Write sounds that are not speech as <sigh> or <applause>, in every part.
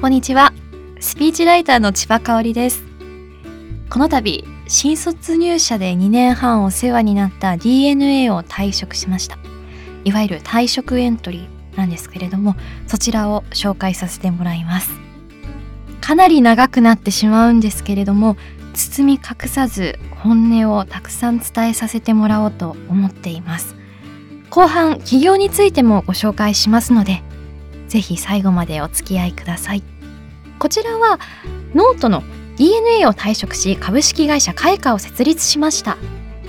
こんにちは。スピーチライターの千葉香織です。この度新卒入社で2年半お世話になった DNA を退職しました。いわゆる退職エントリーなんですけれどもそちらを紹介させてもらいます。かなり長くなってしまうんですけれども包み隠さず本音をたくさん伝えさせてもらおうと思っています。後半企業についてもご紹介しますのでぜひ最後までお付き合いください。こちらはノートの DNA を退職し株式会社開花を設立しました。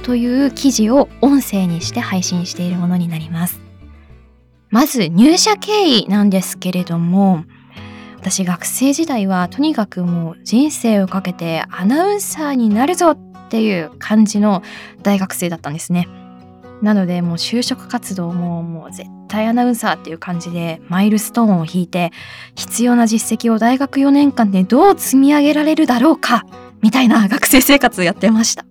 という記事を音声にして配信しているものになります。まず入社経緯なんですけれども私学生時代はとにかくもう人生をかけてアナウンサーになるぞっていう感じの大学生だったんですね。なのでもう就職活動ももう絶対アナウンサーっていう感じでマイルストーンを引いて必要な実績を大学4年間でどう積み上げられるだろうかみたいな学生生活をやってました。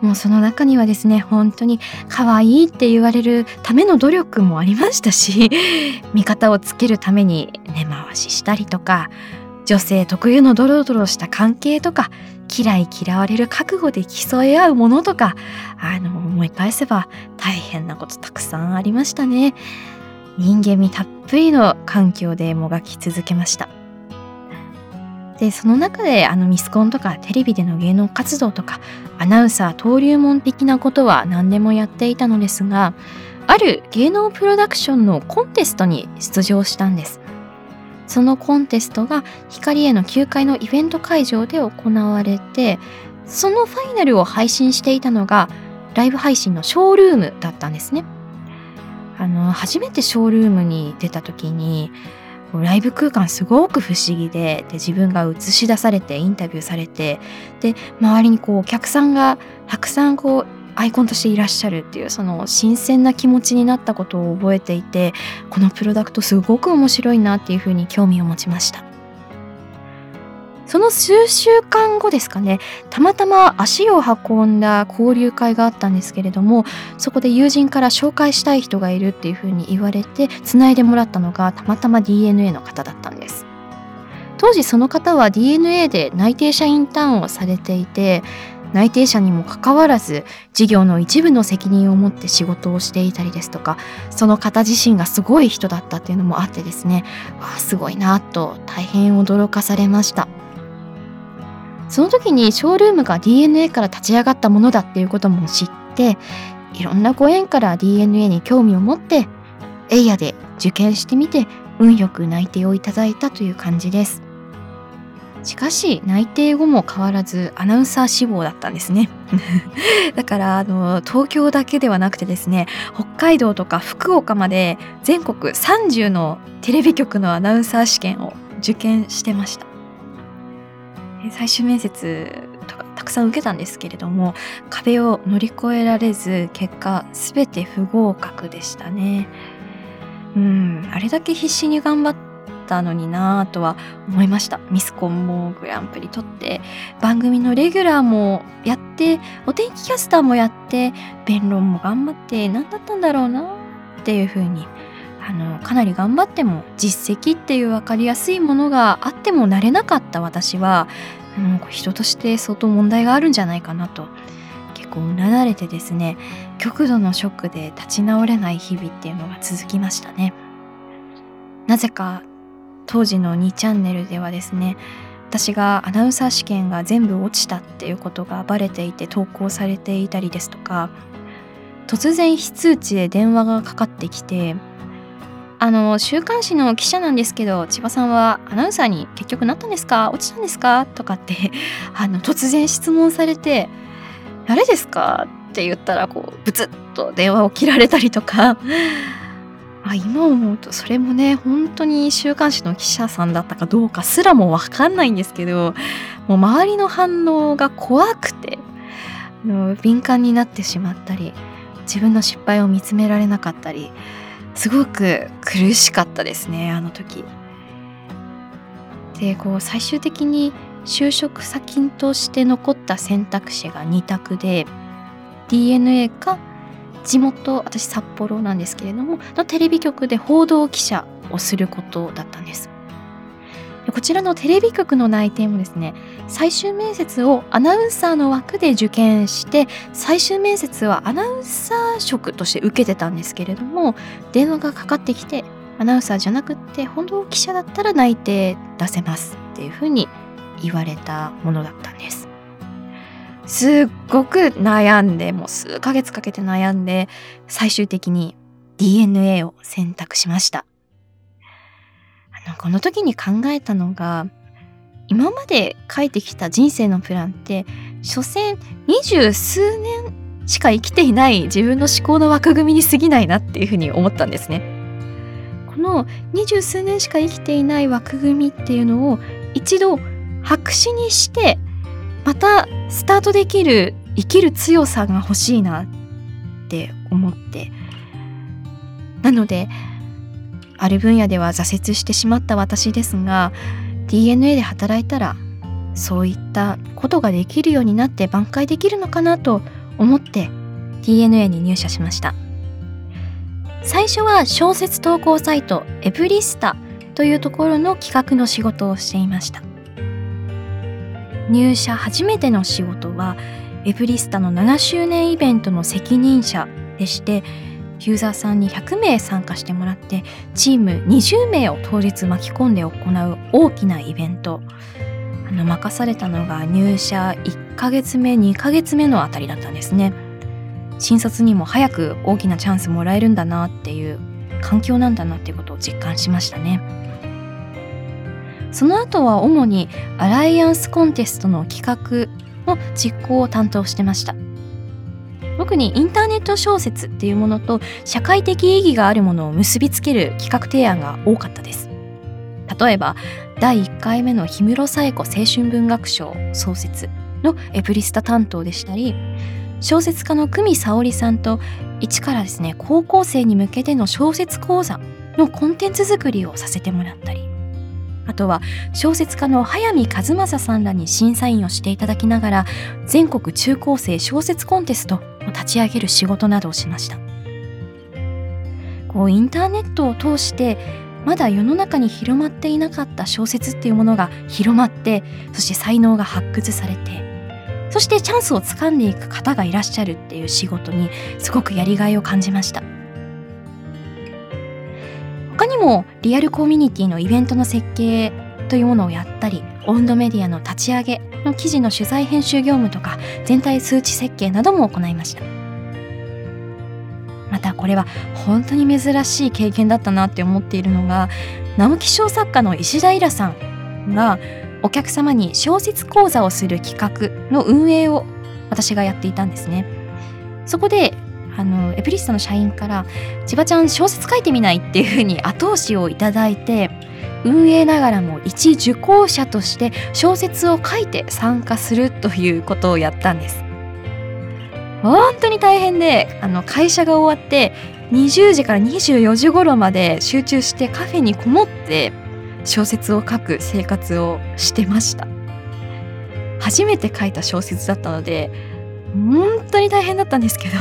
もうその中にはですね本当に可愛いって言われるための努力もありましたし <laughs> 味方をつけるために根回ししたりとか女性特有のドロドロした関係とか嫌い嫌われる覚悟で競い合うものとかあの思い返せば大変なことたくさんありましたね。人間味たっぷりの環境でもがき続けました。でその中であのミスコンとかテレビでの芸能活動とかアナウンサー登竜門的なことは何でもやっていたのですがある芸能プロダクションのコンテストに出場したんです。そのコンテストが光への9階のイベント会場で行われてそのファイナルを配信していたのがライブ配信のショールームだったんですね。あの初めてショールームに出た時にライブ空間すごく不思議でで自分が映し出されてインタビューされてで周りにこうお客さんがたくさんこうアイコンとしていらっしゃるっていうその新鮮な気持ちになったことを覚えていてこのプロダクトすごく面白いなっていうふうに興味を持ちました。その数週間後ですかねたまたま足を運んだ交流会があったんですけれどもそこで友人から紹介したい人がいるっていうふうに言われてつないでもらったのがたまたま DNA の方だったんです。当時その方は DNA で内定者インターンをされていて内定者にもかかわらず事業の一部の責任を持って仕事をしていたりですとかその方自身がすごい人だったっていうのもあってですねわあすごいなと大変驚かされました。その時にショールームが DNA から立ち上がったものだっていうことも知っていろんなご縁から DNA に興味を持ってエイヤで受験してみて運よく内定をいただいたという感じです。しかし内定後も変わらずアナウンサー志望だったんですね。<laughs> だからあの東京だけではなくてですね北海道とか福岡まで全国30のテレビ局のアナウンサー試験を受験してました。最終面接とかたくさん受けたんですけれども壁を乗り越えられず結果全て不合格でしたね。うんあれだけ必死に頑張ってったのになとは思いましたミスコンもグランプリ取って番組のレギュラーもやってお天気キャスターもやって弁論も頑張って何だったんだろうなっていう風にあのかなり頑張っても実績っていう分かりやすいものがあってもなれなかった私は、うん、人として相当問題があるんじゃないかなと結構うなだれてですね極度のショックで立ち直れない日々っていうのが続きましたね。なぜか当時の2チャンネルではですね私がアナウンサー試験が全部落ちたっていうことがバレていて投稿されていたりですとか突然非通知で電話がかかってきてあの週刊誌の記者なんですけど千葉さんはアナウンサーに結局なったんですか？落ちたんですか？とかって <laughs> あの突然質問されて「誰ですか?」って言ったらこうブツッと電話を切られたりとかあ今思うとそれもね本当に週刊誌の記者さんだったかどうかすらも分かんないんですけどもう周りの反応が怖くてあの敏感になってしまったり自分の失敗を見つめられなかったりすごく苦しかったですねあの時。でこう最終的に就職先として残った選択肢が2択で DNA か地元私札幌なんですけれどものテレビ局で報道記者をすることだったんです。こちらのテレビ局の内定もですね最終面接をアナウンサーの枠で受験して最終面接はアナウンサー職として受けてたんですけれども電話がかかってきてアナウンサーじゃなくって本当記者だったら内定出せますっていうふうに言われたものだったんです。すっごく悩んでもう数ヶ月かけて悩んで最終的に DNA を選択しましたあのこの時に考えたのが今まで書いてきた人生のプランって所詮二十数年しか生きていない自分の思考の枠組みに過ぎないなっていうふうに思ったんですね。この二十数年しか生きていない枠組みっていうのを一度白紙にしてまたスタートできる生きる強さが欲しいなって思って。なのである分野では挫折してしまった私ですが DNA で働いたらそういったことができるようになって挽回できるのかなと思って DNA に入社しました。最初は小説投稿サイトエブリスタというところの企画の仕事をしていました。入社初めての仕事はエブリスタの7周年イベントの責任者でしてユーザーさんに100名参加してもらってチーム20名を当日巻き込んで行う大きなイベント。あの任されたのが入社1ヶ月目2ヶ月目のあたりだったんですね。新卒にも早く大きなチャンスもらえるんだなっていう環境なんだなっていうことを実感しましたね。その後は主にアライアンスコンテストの企画の実行を担当してました。特にインターネット小説っていうものと社会的意義があるものを結びつける企画提案が多かったです。例えば第1回目の氷室冴子青春文学賞創設のエプリスタ担当でしたり小説家の久美沙織さんと一からですね高校生に向けての小説講座のコンテンツ作りをさせてもらったりあとは小説家の早見和正さんらに審査員をしていただきながら全国中高生小説コンテストを立ち上げる仕事などをしました。こうインターネットを通してまだ世の中に広まっていなかった小説っていうものが広まってそして才能が発掘されてそしてチャンスをつかんでいく方がいらっしゃるっていう仕事にすごくやりがいを感じました。もリアルコミュニティのイベントの設計というものをやったり温度メディアの立ち上げの記事の取材編集業務とか全体数値設計なども行いました。またこれは本当に珍しい経験だったなって思っているのが直木賞作家の石田イラさんがお客様に小説講座をする企画の運営を私がやっていたんですね。そこであのエプリスタの社員から「千葉ちゃん小説書いてみない?」っていうふうに <laughs> 後押しをいただいて運営ながらも一受講者として小説を書いて参加するということをやったんです本当に大変であの会社が終わって20時から24時頃まで集中してカフェにこもって小説を書く生活をしてました初めて書いた小説だったので本当に大変だったんですけど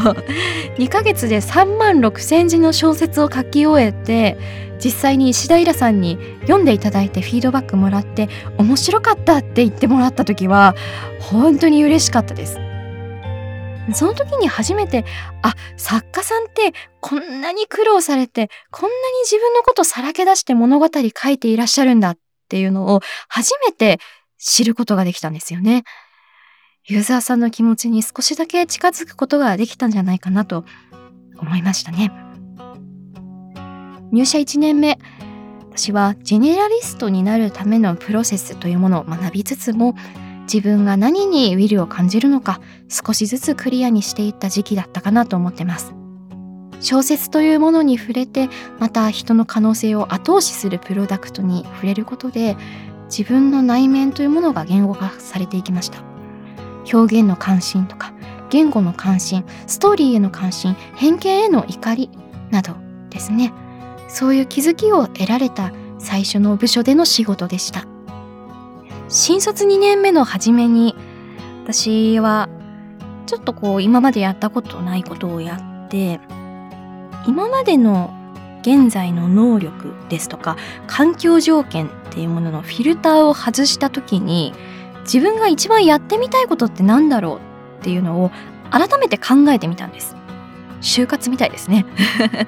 <laughs> 2ヶ月で3万6千字の小説を書き終えて実際に石田イラさんに読んでいただいてフィードバックもらって面白かったって言ってもらった時は本当に嬉しかったですその時に初めてあ作家さんってこんなに苦労されてこんなに自分のことさらけ出して物語書いていらっしゃるんだっていうのを初めて知ることができたんですよね。ユーザーさんの気持ちに少しだけ近づくことができたんじゃないかなと思いましたね。入社1年目私はジェネラリストになるためのプロセスというものを学びつつも自分が何にウィルを感じるのか少しずつクリアにしていった時期だったかなと思ってます小説というものに触れてまた人の可能性を後押しするプロダクトに触れることで自分の内面というものが言語化されていきました表現の関心とか言語の関心ストーリーへの関心偏見への怒りなどですね。そういう気づきを得られた最初の部署での仕事でした。新卒2年目の初めに私はちょっとこう今までやったことないことをやって今までの現在の能力ですとか環境条件っていうもののフィルターを外した時に自分が一番やってみたいことって何だろうっていうのを改めて考えてみたんです。就活みたいですね。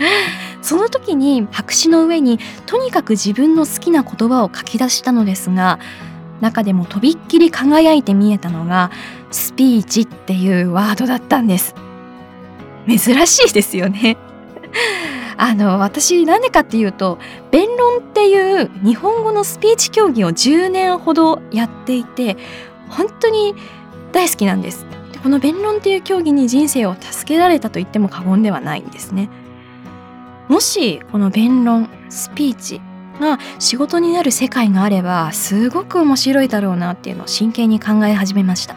<laughs> その時に白紙の上にとにかく自分の好きな言葉を書き出したのですが中でもとびっきり輝いて見えたのがスピーチっていうワードだったんです。珍しいですよね。<laughs> あの私なんでかっていうと弁論っていう日本語のスピーチ競技を10年ほどやっていて本当に大好きなんです。この弁論っていう競技に人生を助けられたと言っても過言ではないんですね。もしこの弁論スピーチが仕事になる世界があればすごく面白いだろうなっていうのを真剣に考え始めました。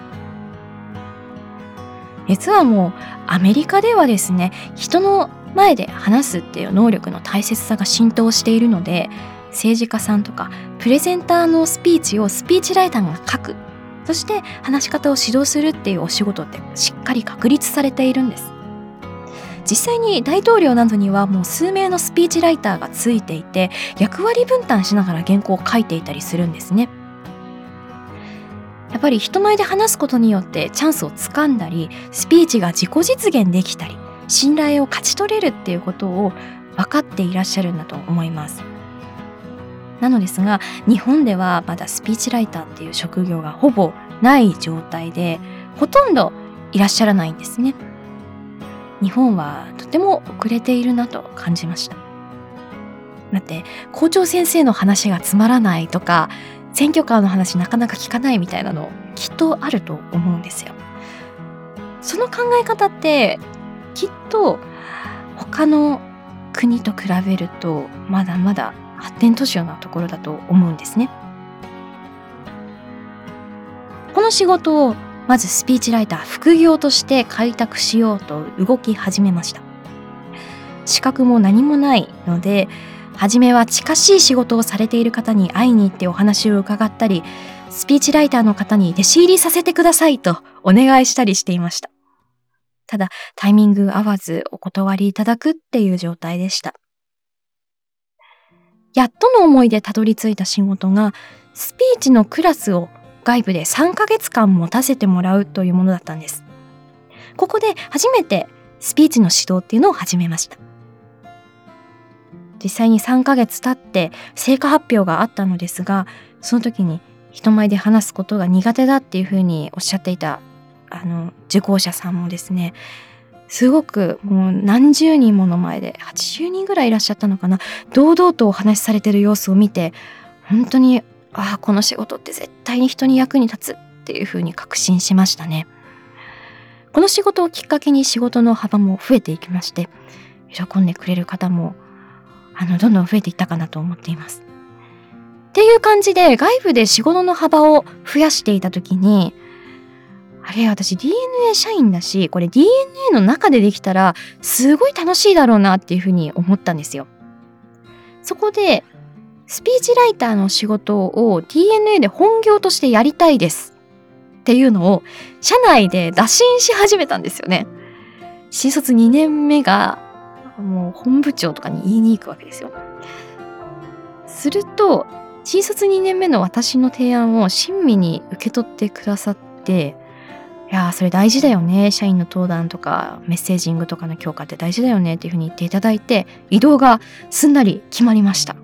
実はもうアメリカではですね人の前で話すっていう能力の大切さが浸透しているので政治家さんとかプレゼンターのスピーチをスピーチライターが書く。そして話し方を指導するっていうお仕事ってしっかり確立されているんです。実際に大統領などにはもう数名のスピーチライターがついていて役割分担しながら原稿を書いていたりするんですね。やっぱり人前で話すことによってチャンスをつかんだりスピーチが自己実現できたり信頼を勝ち取れるっていうことを分かっていらっしゃるんだと思います。なのですが日本ではまだスピーチライターっていう職業がほぼない状態でほとんどいらっしゃらないんですね。日本はとても遅れているなと感じました。だって校長先生の話がつまらないとか選挙カーの話なかなか聞かないみたいなのきっとあると思うんですよ。その考え方ってきっと他の国と比べるとまだまだ発展途上なところだと思うんですね。この仕事をまずスピーチライター副業として開拓しようと動き始めました。資格も何もないので初めは近しい仕事をされている方に会いに行ってお話を伺ったりスピーチライターの方に弟子入りさせてくださいとお願いしたりしていました。ただタイミング合わずお断りいただくっていう状態でした。やっとの思いでたどり着いた仕事がスピーチのクラスを外部で3ヶ月間持たせてもらうというものだったんです。ここで初めてスピーチの指導っていうのを始めました。実際に3ヶ月経って成果発表があったのですが、その時に人前で話すことが苦手だっていうふうにおっしゃっていたあの受講者さんもですねすごくもう何十人もの前で80人ぐらいいらっしゃったのかな。堂々とお話しされてる様子を見て本当にああこの仕事って絶対に人に役に立つっていうふうに確信しましたね。この仕事をきっかけに仕事の幅も増えていきまして喜んでくれる方もあのどんどん増えていったかなと思っています。っていう感じで外部で仕事の幅を増やしていた時にあれ私 DNA 社員だしこれ DNA の中でできたらすごい楽しいだろうなっていうふうに思ったんですよ。そこでスピーチライターの仕事を DNA で本業としてやりたいですっていうのを社内で打診し始めたんですよね。新卒2年目がもう本部長とかに言いに行くわけですよ。すると新卒2年目の私の提案を親身に受け取ってくださっていやそれ大事だよね。社員の登壇とかメッセージングとかの強化って大事だよねっていうふうに言っていただいて移動がすんなり決まりました。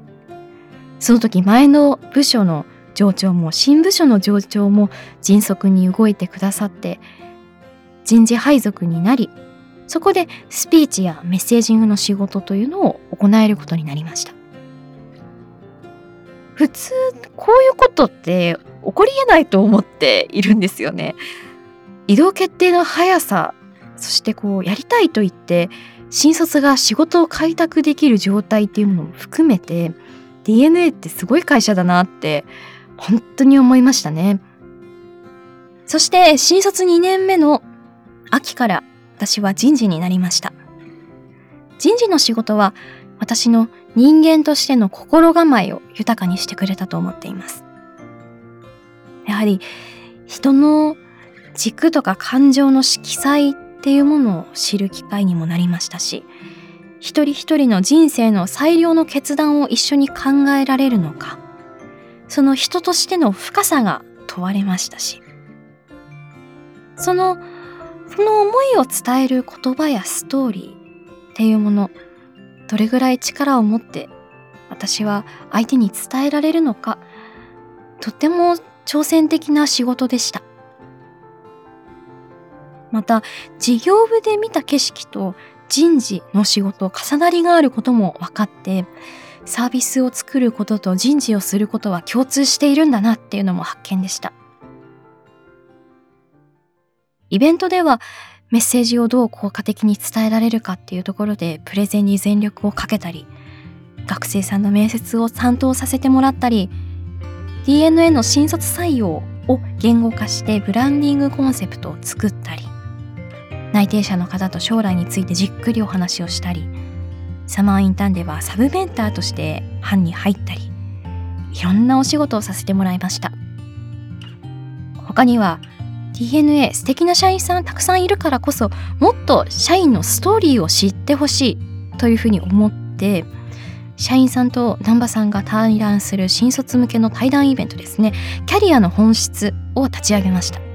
その時前の部署の上長も新部署の上長も迅速に動いてくださって人事配属になりそこでスピーチやメッセージングの仕事というのを行えることになりました。普通こういうことって起こりえないと思っているんですよね。移動決定の速さそしてこうやりたいと言って新卒が仕事を開拓できる状態っていうものも含めて DNA ってすごい会社だなって本当に思いましたね。そして新卒2年目の秋から私は人事になりました。人事の仕事は私の人間としての心構えを豊かにしてくれたと思っています。やはり人の軸とか感情の色彩っていうものを知る機会にもなりましたし一人一人の人生の最良の決断を一緒に考えられるのかその人としての深さが問われましたしそのその思いを伝える言葉やストーリーっていうものどれぐらい力を持って私は相手に伝えられるのかとっても挑戦的な仕事でした。また事業部で見た景色と人事の仕事重なりがあることも分かってサービスを作ることと人事をすることは共通しているんだなっていうのも発見でした。イベントではメッセージをどう効果的に伝えられるかっていうところでプレゼンに全力をかけたり学生さんの面接を担当させてもらったり DNA の新卒採用を言語化してブランディングコンセプトを作ったり内定者の方と将来についてじっくりお話をしたりサマーインターンではサブメンターとして班に入ったりいろんなお仕事をさせてもらいました。他には DNA 素敵な社員さんたくさんいるからこそもっと社員のストーリーを知ってほしいというふうに思って社員さんと南波さんが対談する新卒向けの対談イベントですね。キャリアの本質を立ち上げました。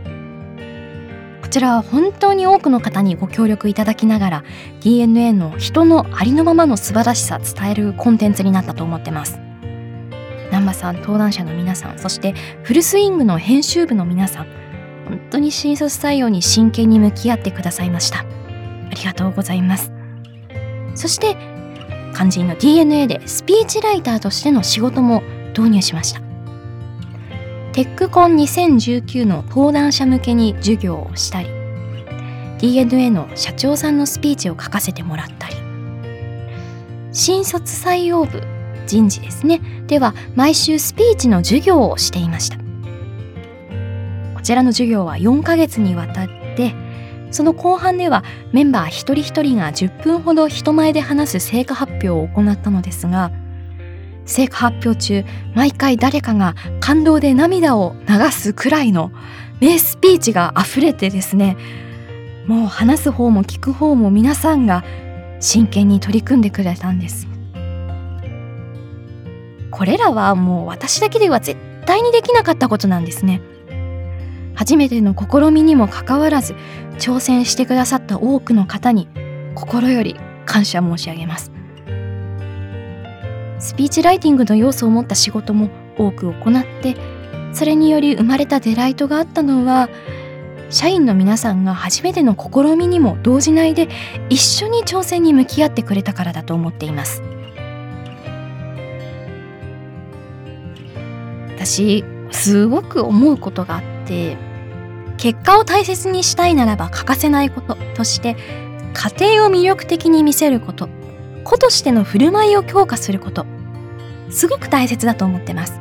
こちらは本当に多くの方にご協力いただきながら DNA の人のありのままの素晴らしさ伝えるコンテンツになったと思ってます。南波さん登壇者の皆さんそしてフルスイングの編集部の皆さん本当に新卒採用に真剣に向き合ってくださいました。ありがとうございます。そして肝心の DNA でスピーチライターとしての仕事も導入しました。テックコン2019の登壇者向けに授業をしたり DNA の社長さんのスピーチを書かせてもらったり。新卒採用部人事ですね。では毎週スピーチの授業をしていました。こちらの授業は4ヶ月にわたってその後半ではメンバー一人一人が10分ほど人前で話す成果発表を行ったのですが成果発表中毎回誰かが感動で涙を流すくらいの名スピーチが溢れてですねもう話す方も聞く方も皆さんが真剣に取り組んでくれたんです。これらはもう私だけでは絶対にできなかったことなんですね。初めての試みにもかかわらず挑戦してくださった多くの方に心より感謝申し上げます。スピーチライティングの要素を持った仕事も多く行ってそれにより生まれたデライトがあったのは社員の皆さんが初めての試みにも動じないで一緒に挑戦に向き合ってくれたからだと思っています。私すごく思うことがあって結果を大切にしたいならば欠かせないこととして家庭を魅力的に見せること。子としての振る舞いを強化すること。すごく大切だと思ってます。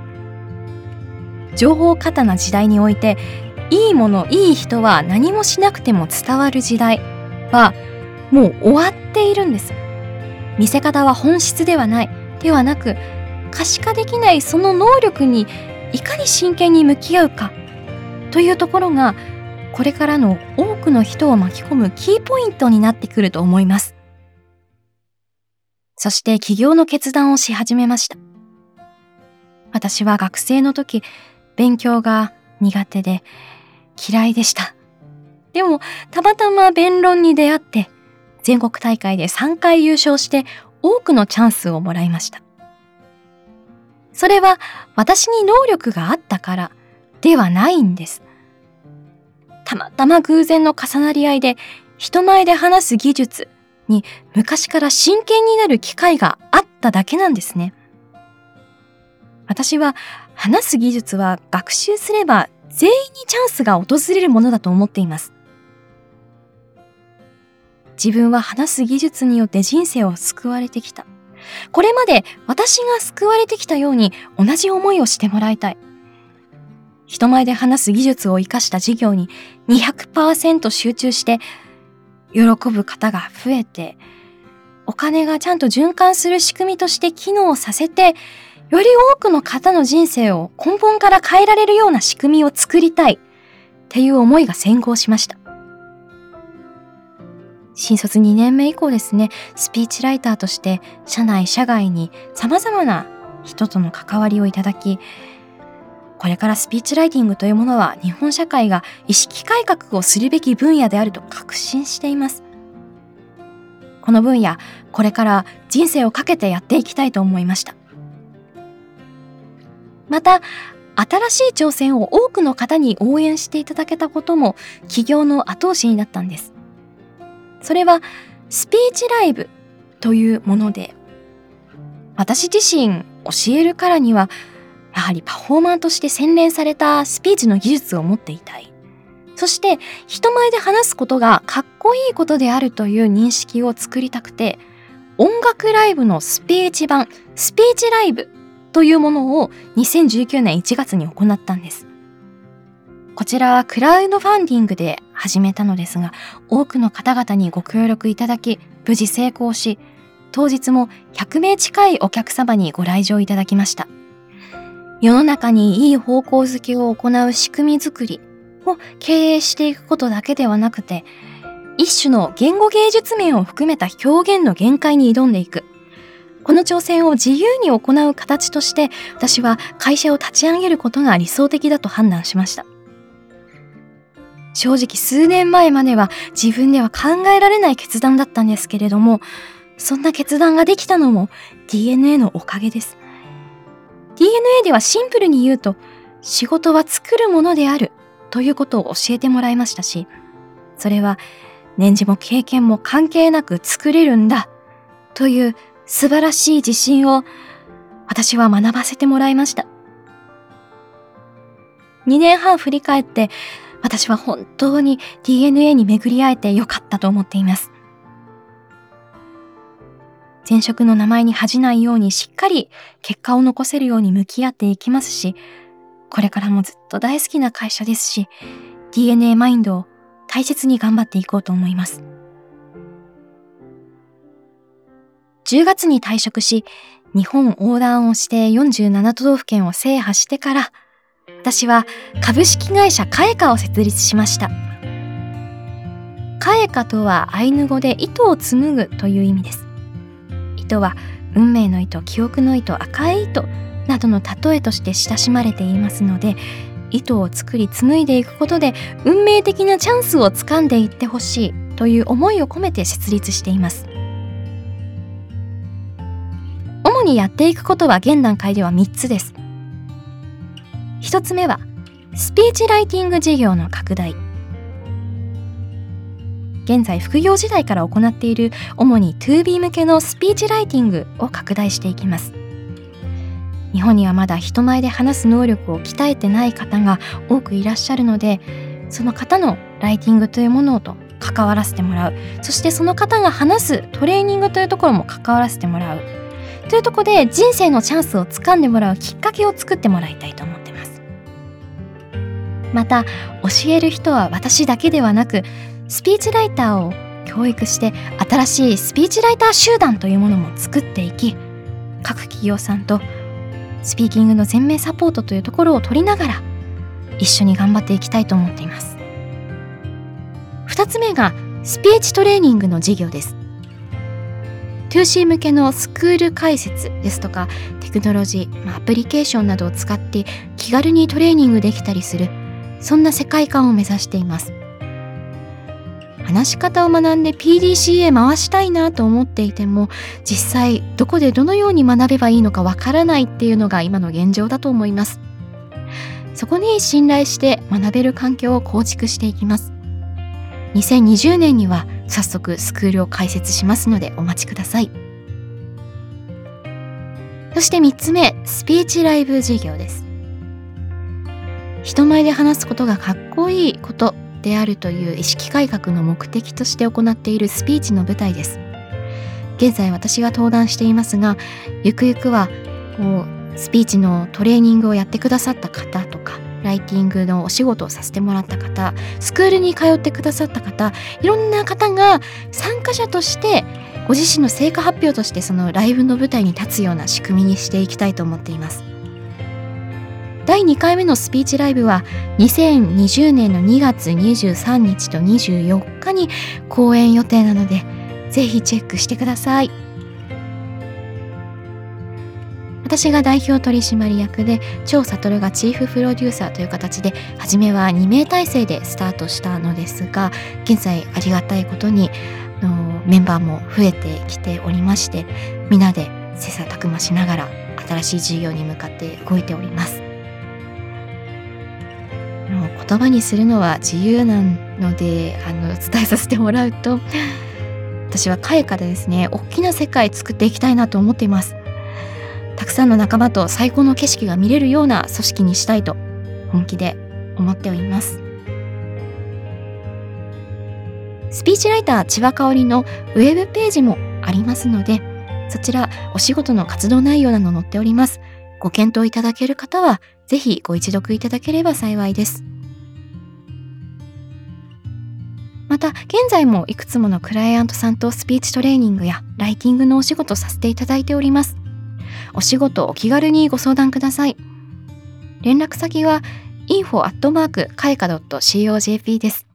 情報過多な時代においていいものいい人は何もしなくても伝わる時代はもう終わっているんです。見せ方は本質ではないではなく可視化できないその能力にいかに真剣に向き合うか。というところがこれからの多くの人を巻き込むキーポイントになってくると思います。そして起業の決断をし始めました。私は学生の時、勉強が苦手で嫌いでした。でも、たまたま弁論に出会って、全国大会で3回優勝して多くのチャンスをもらいました。それは私に能力があったからではないんです。たまたま偶然の重なり合いで人前で話す技術に昔から真剣になる機会があっただけなんですね。私は話す技術は学習すれば全員にチャンスが訪れるものだと思っています。自分は話す技術によって人生を救われてきた。これまで私が救われてきたように同じ思いをしてもらいたい。人前で話す技術を活かした事業に200%集中して喜ぶ方が増えて、お金がちゃんと循環する仕組みとして機能させて、より多くの方の人生を根本から変えられるような仕組みを作りたいっていう思いが先行しました。新卒2年目以降ですね、スピーチライターとして社内社外に様々な人との関わりをいただき、これからスピーチライティングというものは日本社会が意識改革をするべき分野であると確信しています。この分野、これから人生をかけてやっていきたいと思いました。また、新しい挑戦を多くの方に応援していただけたことも起業の後押しになったんです。それはスピーチライブというもので、私自身教えるからにはやはりパフォーマーとして洗練されたスピーチの技術を持っていたい。そして人前で話すことがかっこいいことであるという認識を作りたくて、音楽ライブのスピーチ版、スピーチライブというものを2019年1月に行ったんです。こちらはクラウドファンディングで始めたのですが、多くの方々にご協力いただき、無事成功し、当日も100名近いお客様にご来場いただきました。世の中にいい方向づけを行う仕組みづくりを経営していくことだけではなくて、一種の言語芸術面を含めた表現の限界に挑んでいく。この挑戦を自由に行う形として、私は会社を立ち上げることが理想的だと判断しました。正直数年前までは自分では考えられない決断だったんですけれども、そんな決断ができたのも DNA のおかげです。DNA ではシンプルに言うと、仕事は作るものであるということを教えてもらいましたし、それは年次も経験も関係なく作れるんだという素晴らしい自信を私は学ばせてもらいました。2年半振り返って私は本当に DNA に巡り会えてよかったと思っています。前職の名前に恥じないようにしっかり結果を残せるように向き合っていきますし、これからもずっと大好きな会社ですし、DNA マインドを大切に頑張っていこうと思います。10月に退職し、日本横断をして47都道府県を制覇してから、私は株式会社カエカを設立しました。カエカとはアイヌ語で糸を紡ぐという意味です。糸は運命の糸記憶の糸赤い糸などの例えとして親しまれていますので糸を作り紡いでいくことで運命的なチャンスをつかんでいってほしいという思いを込めて設立しています。主にやっていくことは現段階では3つです。1つ目はスピーチライティング事業の拡大。現在副業時代から行っている主に 2B 向けのスピーチライティングを拡大していきます。日本にはまだ人前で話す能力を鍛えてない方が多くいらっしゃるのでその方のライティングというものと関わらせてもらう。そしてその方が話すトレーニングというところも関わらせてもらう。というところで人生のチャンスをつかんでもらうきっかけを作ってもらいたいと思ってます。また教える人は私だけではなくスピーチライターを教育して新しいスピーチライター集団というものも作っていき各企業さんとスピーキングの全面サポートというところを取りながら一緒に頑張っていきたいと思っています。2つ目がスピーチトレーニングの事業です。2C 向けのスクール解説ですとかテクノロジー、アプリケーションなどを使って気軽にトレーニングできたりするそんな世界観を目指しています。話し方を学んで PDCA 回したいなと思っていても実際どこでどのように学べばいいのかわからないっていうのが今の現状だと思います。そこに信頼して学べる環境を構築していきます。2020年には早速スクールを開設しますのでお待ちください。そして3つ目スピーチライブ事業です。人前で話すことがかっこいいことであるという意識改革の目的として行っているスピーチの舞台です。現在私が登壇していますがゆくゆくはこうスピーチのトレーニングをやってくださった方とかライティングのお仕事をさせてもらった方スクールに通ってくださった方いろんな方が参加者としてご自身の成果発表としてそのライブの舞台に立つような仕組みにしていきたいと思っています。第2回目のスピーチライブは2020年の2月23日と24日に公演予定なのでぜひチェックしてください。私が代表取締役で張悟がチーフプロデューサーという形で初めは2名体制でスタートしたのですが現在ありがたいことにのメンバーも増えてきておりましてみんなで切磋琢磨しながら新しい事業に向かって動いております。言葉にするのは自由なのであの伝えさせてもらうと <laughs> 私はカエカでですね大きな世界作っていきたいなと思っています。たくさんの仲間と最高の景色が見れるような組織にしたいと本気で思っております。スピーチライター千葉香織のウェブページもありますのでそちらお仕事の活動内容など載っております。ご検討いただける方はぜひご一読いただければ幸いです。また現在もいくつものクライアントさんとスピーチトレーニングやライティングのお仕事させていただいております。お仕事お気軽にご相談ください。連絡先は info アットマークかえか .cojp です。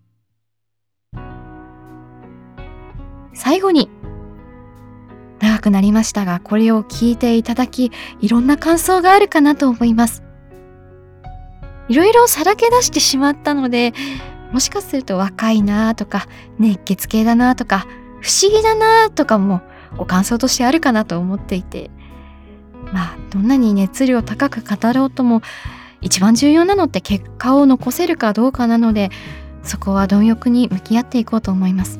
最後に長くなりましたがこれを聞いていただきいろんな感想があるかなと思います。いろいろさらけ出してしまったのでもしかすると若いなとか熱血系だなとか不思議だなとかもご感想としてあるかなと思っていて。まあどんなに熱量高く語ろうとも一番重要なのって結果を残せるかどうかなのでそこは貪欲に向き合っていこうと思います。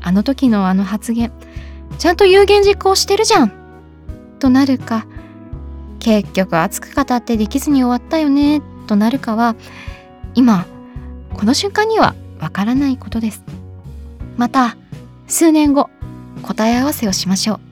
あの時のあの発言ちゃんと有言実行してるじゃんとなるか結局熱く語ってできずに終わったよねとなるかは今この瞬間にはわからないことです。また数年後答え合わせをしましょう。